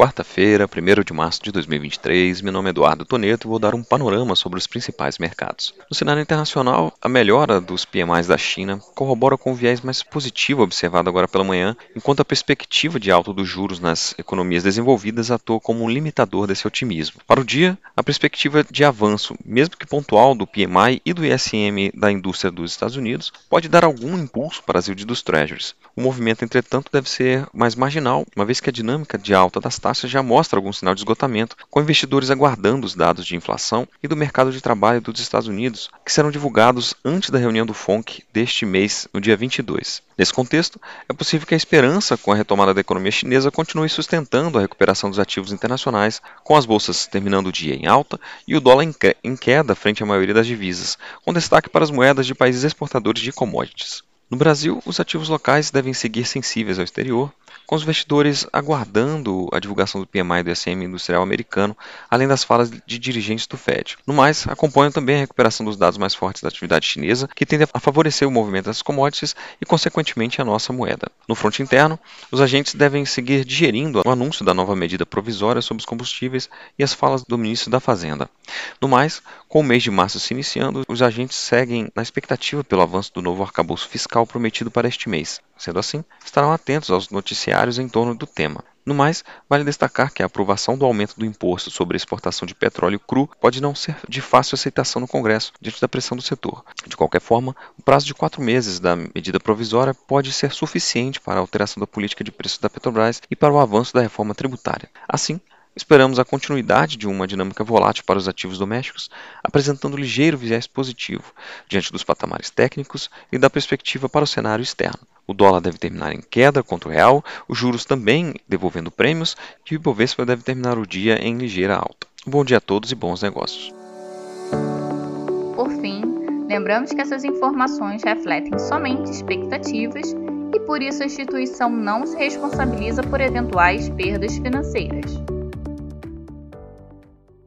Quarta-feira, 1 de março de 2023, meu nome é Eduardo Toneto e vou dar um panorama sobre os principais mercados. No cenário internacional, a melhora dos PMIs da China corrobora com o viés mais positivo observado agora pela manhã, enquanto a perspectiva de alta dos juros nas economias desenvolvidas atua como um limitador desse otimismo. Para o dia, a perspectiva de avanço, mesmo que pontual, do PMI e do ISM da indústria dos Estados Unidos pode dar algum impulso para as yields dos Treasuries. O movimento, entretanto, deve ser mais marginal, uma vez que a dinâmica de alta das taxas já mostra algum sinal de esgotamento, com investidores aguardando os dados de inflação e do mercado de trabalho dos Estados Unidos, que serão divulgados antes da reunião do FONC deste mês, no dia 22. Nesse contexto, é possível que a esperança com a retomada da economia chinesa continue sustentando a recuperação dos ativos internacionais, com as bolsas terminando o dia em alta e o dólar em queda frente à maioria das divisas, com destaque para as moedas de países exportadores de commodities. No Brasil, os ativos locais devem seguir sensíveis ao exterior, com os investidores aguardando a divulgação do PMI do SM industrial americano, além das falas de dirigentes do Fed. No mais, acompanham também a recuperação dos dados mais fortes da atividade chinesa, que tende a favorecer o movimento das commodities e, consequentemente, a nossa moeda. No fronte interno, os agentes devem seguir digerindo o anúncio da nova medida provisória sobre os combustíveis e as falas do ministro da Fazenda. No mais, com o mês de março se iniciando, os agentes seguem na expectativa pelo avanço do novo arcabouço fiscal prometido para este mês. Sendo assim, estarão atentos aos noticiários em torno do tema. No mais, vale destacar que a aprovação do aumento do imposto sobre a exportação de petróleo cru pode não ser de fácil aceitação no Congresso, diante da pressão do setor. De qualquer forma, o prazo de quatro meses da medida provisória pode ser suficiente para a alteração da política de preços da Petrobras e para o avanço da reforma tributária. Assim, Esperamos a continuidade de uma dinâmica volátil para os ativos domésticos, apresentando ligeiro viés positivo diante dos patamares técnicos e da perspectiva para o cenário externo. O dólar deve terminar em queda contra o real, os juros também devolvendo prêmios e o Ibovespa deve terminar o dia em ligeira alta. Bom dia a todos e bons negócios. Por fim, lembramos que essas informações refletem somente expectativas e por isso a instituição não se responsabiliza por eventuais perdas financeiras.